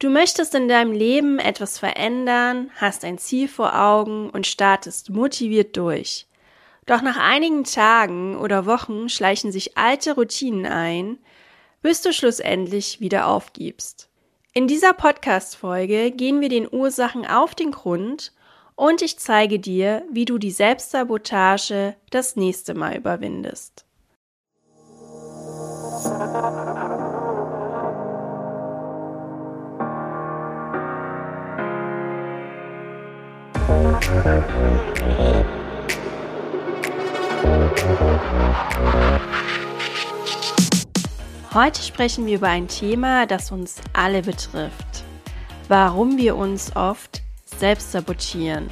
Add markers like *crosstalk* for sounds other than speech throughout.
Du möchtest in deinem Leben etwas verändern, hast ein Ziel vor Augen und startest motiviert durch. Doch nach einigen Tagen oder Wochen schleichen sich alte Routinen ein, bis du schlussendlich wieder aufgibst. In dieser Podcast-Folge gehen wir den Ursachen auf den Grund und ich zeige dir, wie du die Selbstsabotage das nächste Mal überwindest. Heute sprechen wir über ein Thema, das uns alle betrifft. Warum wir uns oft selbst sabotieren.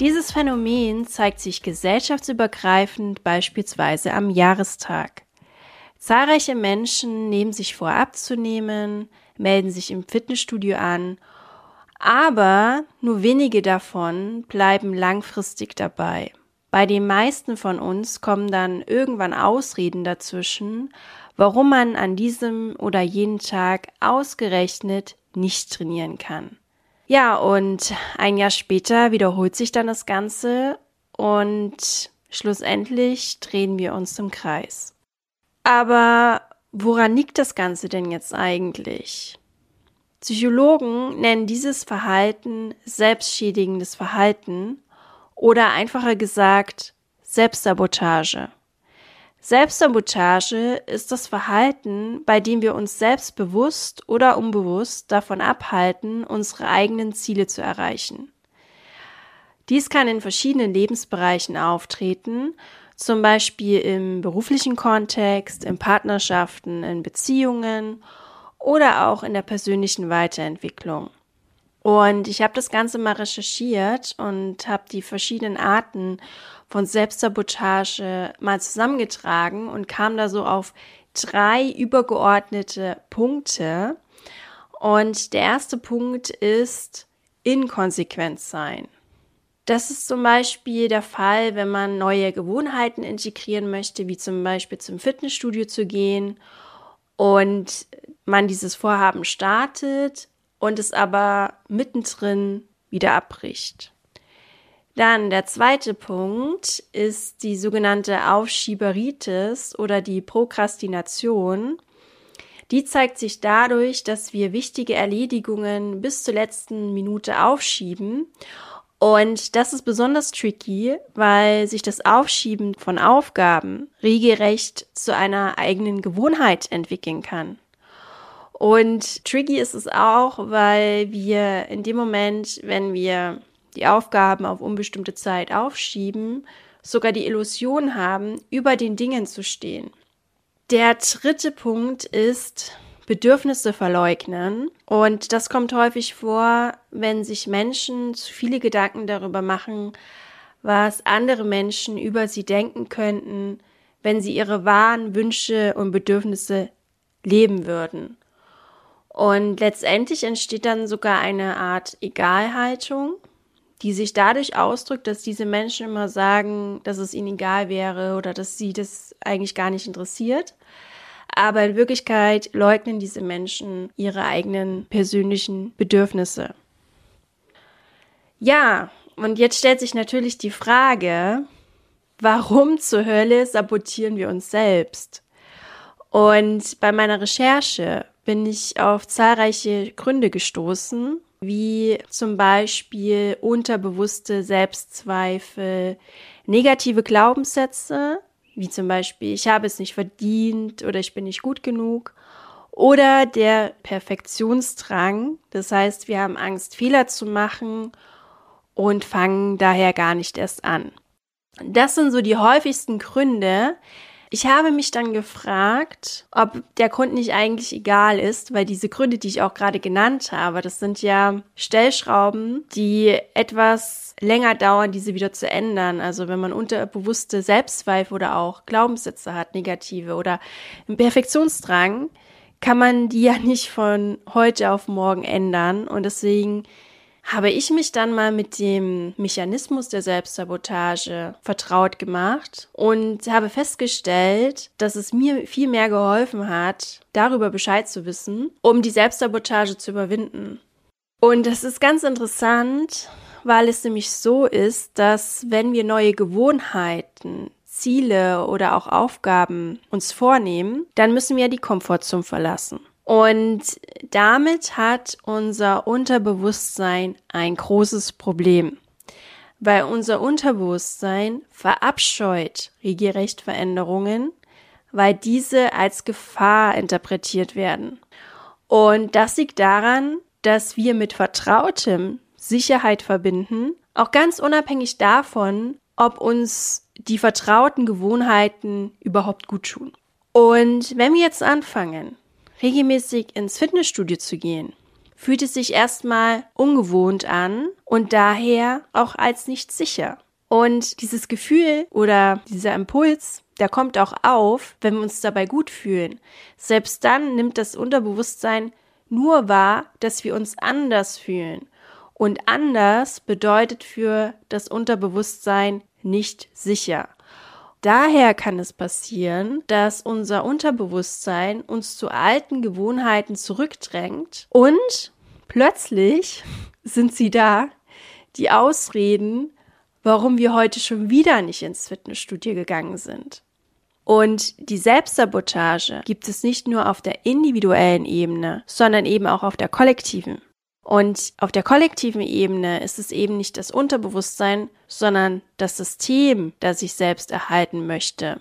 Dieses Phänomen zeigt sich gesellschaftsübergreifend beispielsweise am Jahrestag. Zahlreiche Menschen nehmen sich vor abzunehmen, melden sich im Fitnessstudio an aber nur wenige davon bleiben langfristig dabei. Bei den meisten von uns kommen dann irgendwann Ausreden dazwischen, warum man an diesem oder jenen Tag ausgerechnet nicht trainieren kann. Ja, und ein Jahr später wiederholt sich dann das Ganze und schlussendlich drehen wir uns im Kreis. Aber woran liegt das Ganze denn jetzt eigentlich? Psychologen nennen dieses Verhalten selbstschädigendes Verhalten oder einfacher gesagt Selbstsabotage. Selbstsabotage ist das Verhalten, bei dem wir uns selbst bewusst oder unbewusst davon abhalten, unsere eigenen Ziele zu erreichen. Dies kann in verschiedenen Lebensbereichen auftreten, zum Beispiel im beruflichen Kontext, in Partnerschaften, in Beziehungen oder auch in der persönlichen Weiterentwicklung. Und ich habe das Ganze mal recherchiert und habe die verschiedenen Arten von Selbstsabotage mal zusammengetragen und kam da so auf drei übergeordnete Punkte. Und der erste Punkt ist Inkonsequenz sein. Das ist zum Beispiel der Fall, wenn man neue Gewohnheiten integrieren möchte, wie zum Beispiel zum Fitnessstudio zu gehen und man dieses Vorhaben startet und es aber mittendrin wieder abbricht. Dann der zweite Punkt ist die sogenannte Aufschieberitis oder die Prokrastination. Die zeigt sich dadurch, dass wir wichtige Erledigungen bis zur letzten Minute aufschieben. Und das ist besonders tricky, weil sich das Aufschieben von Aufgaben regelrecht zu einer eigenen Gewohnheit entwickeln kann. Und tricky ist es auch, weil wir in dem Moment, wenn wir die Aufgaben auf unbestimmte Zeit aufschieben, sogar die Illusion haben, über den Dingen zu stehen. Der dritte Punkt ist Bedürfnisse verleugnen. Und das kommt häufig vor, wenn sich Menschen zu viele Gedanken darüber machen, was andere Menschen über sie denken könnten, wenn sie ihre wahren Wünsche und Bedürfnisse leben würden. Und letztendlich entsteht dann sogar eine Art Egalhaltung, die sich dadurch ausdrückt, dass diese Menschen immer sagen, dass es ihnen egal wäre oder dass sie das eigentlich gar nicht interessiert. Aber in Wirklichkeit leugnen diese Menschen ihre eigenen persönlichen Bedürfnisse. Ja, und jetzt stellt sich natürlich die Frage, warum zur Hölle sabotieren wir uns selbst? Und bei meiner Recherche bin ich auf zahlreiche Gründe gestoßen, wie zum Beispiel unterbewusste Selbstzweifel, negative Glaubenssätze, wie zum Beispiel ich habe es nicht verdient oder ich bin nicht gut genug, oder der Perfektionsdrang, das heißt wir haben Angst, Fehler zu machen und fangen daher gar nicht erst an. Das sind so die häufigsten Gründe, ich habe mich dann gefragt, ob der Grund nicht eigentlich egal ist, weil diese Gründe, die ich auch gerade genannt habe, das sind ja Stellschrauben, die etwas länger dauern, diese wieder zu ändern. Also wenn man unterbewusste Selbstzweifel oder auch Glaubenssätze hat, negative oder einen Perfektionsdrang, kann man die ja nicht von heute auf morgen ändern. Und deswegen habe ich mich dann mal mit dem Mechanismus der Selbstsabotage vertraut gemacht und habe festgestellt, dass es mir viel mehr geholfen hat, darüber Bescheid zu wissen, um die Selbstsabotage zu überwinden. Und das ist ganz interessant, weil es nämlich so ist, dass wenn wir neue Gewohnheiten, Ziele oder auch Aufgaben uns vornehmen, dann müssen wir die Komfortzone verlassen. Und damit hat unser Unterbewusstsein ein großes Problem, weil unser Unterbewusstsein verabscheut regelrecht Veränderungen, weil diese als Gefahr interpretiert werden. Und das liegt daran, dass wir mit Vertrautem Sicherheit verbinden, auch ganz unabhängig davon, ob uns die vertrauten Gewohnheiten überhaupt gut tun. Und wenn wir jetzt anfangen, regelmäßig ins Fitnessstudio zu gehen, fühlt es sich erstmal ungewohnt an und daher auch als nicht sicher. Und dieses Gefühl oder dieser Impuls, der kommt auch auf, wenn wir uns dabei gut fühlen. Selbst dann nimmt das Unterbewusstsein nur wahr, dass wir uns anders fühlen. Und anders bedeutet für das Unterbewusstsein nicht sicher. Daher kann es passieren, dass unser Unterbewusstsein uns zu alten Gewohnheiten zurückdrängt und plötzlich sind sie da, die Ausreden, warum wir heute schon wieder nicht ins Fitnessstudio gegangen sind. Und die Selbstsabotage gibt es nicht nur auf der individuellen Ebene, sondern eben auch auf der kollektiven. Und auf der kollektiven Ebene ist es eben nicht das Unterbewusstsein, sondern das System, das sich selbst erhalten möchte.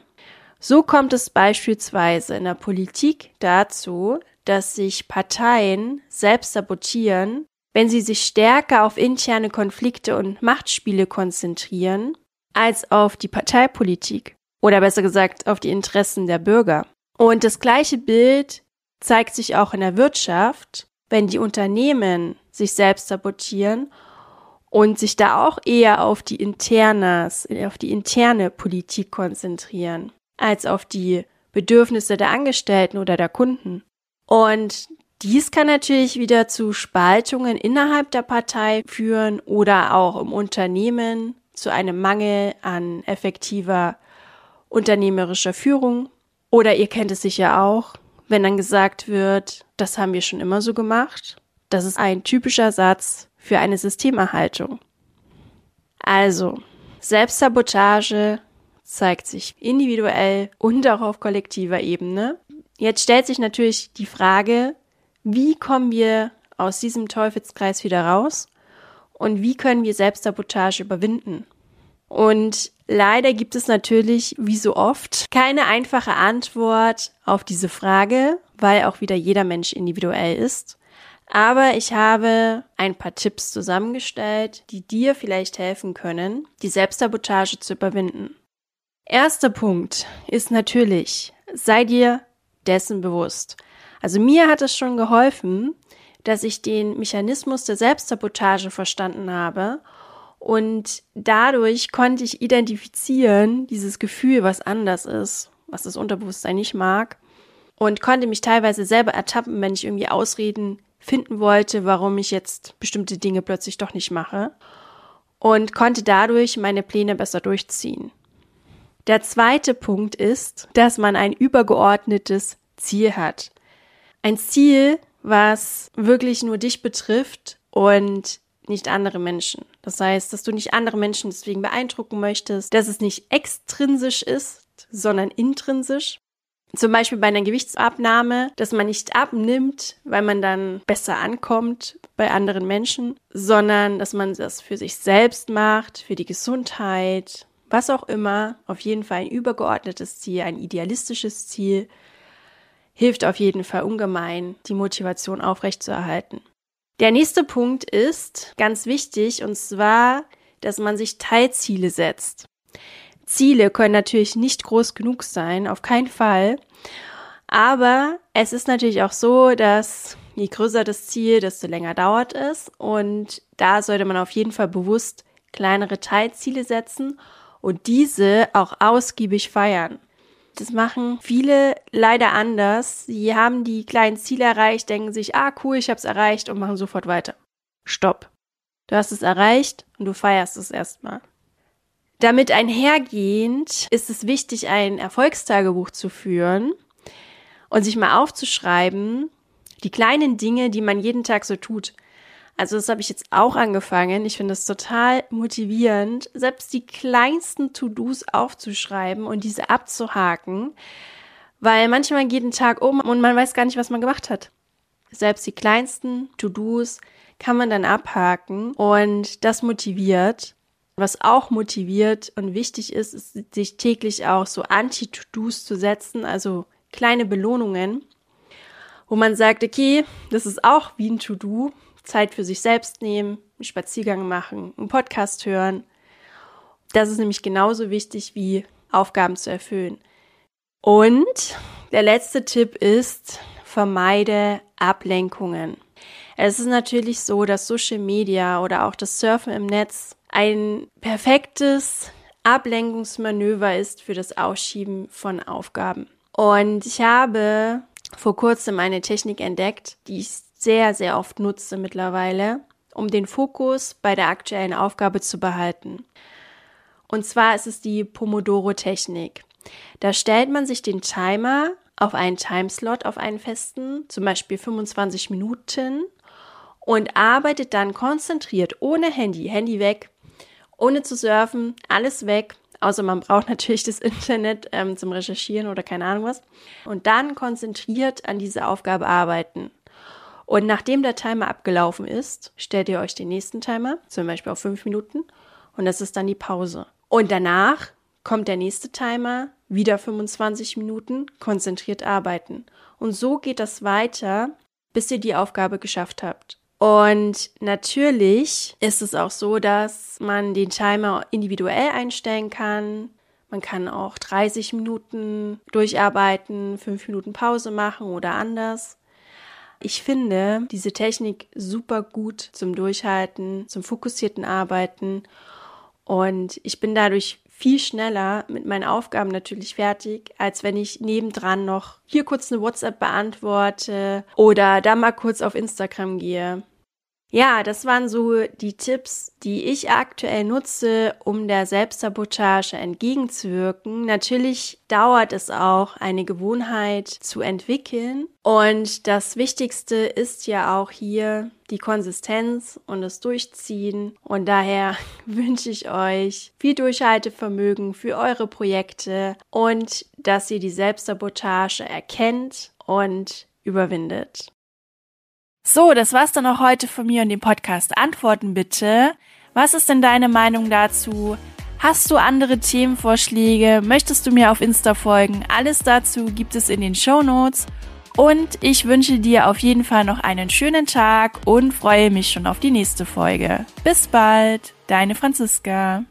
So kommt es beispielsweise in der Politik dazu, dass sich Parteien selbst sabotieren, wenn sie sich stärker auf interne Konflikte und Machtspiele konzentrieren, als auf die Parteipolitik oder besser gesagt auf die Interessen der Bürger. Und das gleiche Bild zeigt sich auch in der Wirtschaft, wenn die Unternehmen sich selbst sabotieren und sich da auch eher auf die internas, auf die interne Politik konzentrieren, als auf die Bedürfnisse der Angestellten oder der Kunden. Und dies kann natürlich wieder zu Spaltungen innerhalb der Partei führen oder auch im Unternehmen zu einem Mangel an effektiver unternehmerischer Führung. Oder ihr kennt es sicher auch, wenn dann gesagt wird, das haben wir schon immer so gemacht. Das ist ein typischer Satz für eine Systemerhaltung. Also, Selbstsabotage zeigt sich individuell und auch auf kollektiver Ebene. Jetzt stellt sich natürlich die Frage, wie kommen wir aus diesem Teufelskreis wieder raus und wie können wir Selbstsabotage überwinden? Und leider gibt es natürlich, wie so oft, keine einfache Antwort auf diese Frage, weil auch wieder jeder Mensch individuell ist. Aber ich habe ein paar Tipps zusammengestellt, die dir vielleicht helfen können, die Selbstsabotage zu überwinden. Erster Punkt ist natürlich, sei dir dessen bewusst. Also mir hat es schon geholfen, dass ich den Mechanismus der Selbstsabotage verstanden habe und dadurch konnte ich identifizieren, dieses Gefühl, was anders ist, was das Unterbewusstsein nicht mag. Und konnte mich teilweise selber ertappen, wenn ich irgendwie Ausreden finden wollte, warum ich jetzt bestimmte Dinge plötzlich doch nicht mache. Und konnte dadurch meine Pläne besser durchziehen. Der zweite Punkt ist, dass man ein übergeordnetes Ziel hat. Ein Ziel, was wirklich nur dich betrifft und nicht andere Menschen. Das heißt, dass du nicht andere Menschen deswegen beeindrucken möchtest, dass es nicht extrinsisch ist, sondern intrinsisch. Zum Beispiel bei einer Gewichtsabnahme, dass man nicht abnimmt, weil man dann besser ankommt bei anderen Menschen, sondern dass man das für sich selbst macht, für die Gesundheit, was auch immer. Auf jeden Fall ein übergeordnetes Ziel, ein idealistisches Ziel, hilft auf jeden Fall ungemein, die Motivation aufrechtzuerhalten. Der nächste Punkt ist ganz wichtig und zwar, dass man sich Teilziele setzt. Ziele können natürlich nicht groß genug sein, auf keinen Fall. Aber es ist natürlich auch so, dass je größer das Ziel, desto länger dauert es. Und da sollte man auf jeden Fall bewusst kleinere Teilziele setzen und diese auch ausgiebig feiern. Das machen viele leider anders. Sie haben die kleinen Ziele erreicht, denken sich, ah cool, ich habe es erreicht und machen sofort weiter. Stopp. Du hast es erreicht und du feierst es erstmal. Damit einhergehend ist es wichtig, ein Erfolgstagebuch zu führen und sich mal aufzuschreiben, die kleinen Dinge, die man jeden Tag so tut. Also das habe ich jetzt auch angefangen. Ich finde es total motivierend, selbst die kleinsten To-Dos aufzuschreiben und diese abzuhaken, weil manchmal geht ein Tag um und man weiß gar nicht, was man gemacht hat. Selbst die kleinsten To-Dos kann man dann abhaken und das motiviert. Was auch motiviert und wichtig ist, ist sich täglich auch so Anti-To-Dos zu setzen, also kleine Belohnungen, wo man sagt, okay, das ist auch wie ein To-Do, Zeit für sich selbst nehmen, einen Spaziergang machen, einen Podcast hören. Das ist nämlich genauso wichtig wie Aufgaben zu erfüllen. Und der letzte Tipp ist, vermeide Ablenkungen. Es ist natürlich so, dass Social Media oder auch das Surfen im Netz ein perfektes Ablenkungsmanöver ist für das Ausschieben von Aufgaben. Und ich habe vor kurzem eine Technik entdeckt, die ich sehr, sehr oft nutze mittlerweile, um den Fokus bei der aktuellen Aufgabe zu behalten. Und zwar ist es die Pomodoro-Technik. Da stellt man sich den Timer auf einen Timeslot, auf einen festen, zum Beispiel 25 Minuten, und arbeitet dann konzentriert, ohne Handy, Handy weg, ohne zu surfen, alles weg, außer man braucht *laughs* natürlich das Internet ähm, zum Recherchieren oder keine Ahnung was, und dann konzentriert an diese Aufgabe arbeiten. Und nachdem der Timer abgelaufen ist, stellt ihr euch den nächsten Timer, zum Beispiel auf fünf Minuten, und das ist dann die Pause. Und danach kommt der nächste Timer, wieder 25 Minuten, konzentriert arbeiten. Und so geht das weiter, bis ihr die Aufgabe geschafft habt. Und natürlich ist es auch so, dass man den Timer individuell einstellen kann. Man kann auch 30 Minuten durcharbeiten, 5 Minuten Pause machen oder anders. Ich finde diese Technik super gut zum Durchhalten, zum fokussierten Arbeiten und ich bin dadurch viel schneller mit meinen Aufgaben natürlich fertig, als wenn ich nebendran noch hier kurz eine WhatsApp beantworte oder da mal kurz auf Instagram gehe. Ja, das waren so die Tipps, die ich aktuell nutze, um der Selbstsabotage entgegenzuwirken. Natürlich dauert es auch, eine Gewohnheit zu entwickeln. Und das Wichtigste ist ja auch hier die Konsistenz und das Durchziehen. Und daher *laughs* wünsche ich euch viel Durchhaltevermögen für eure Projekte und dass ihr die Selbstsabotage erkennt und überwindet. So, das war's dann auch heute von mir und dem Podcast. Antworten bitte. Was ist denn deine Meinung dazu? Hast du andere Themenvorschläge? Möchtest du mir auf Insta folgen? Alles dazu gibt es in den Show Notes. Und ich wünsche dir auf jeden Fall noch einen schönen Tag und freue mich schon auf die nächste Folge. Bis bald, deine Franziska.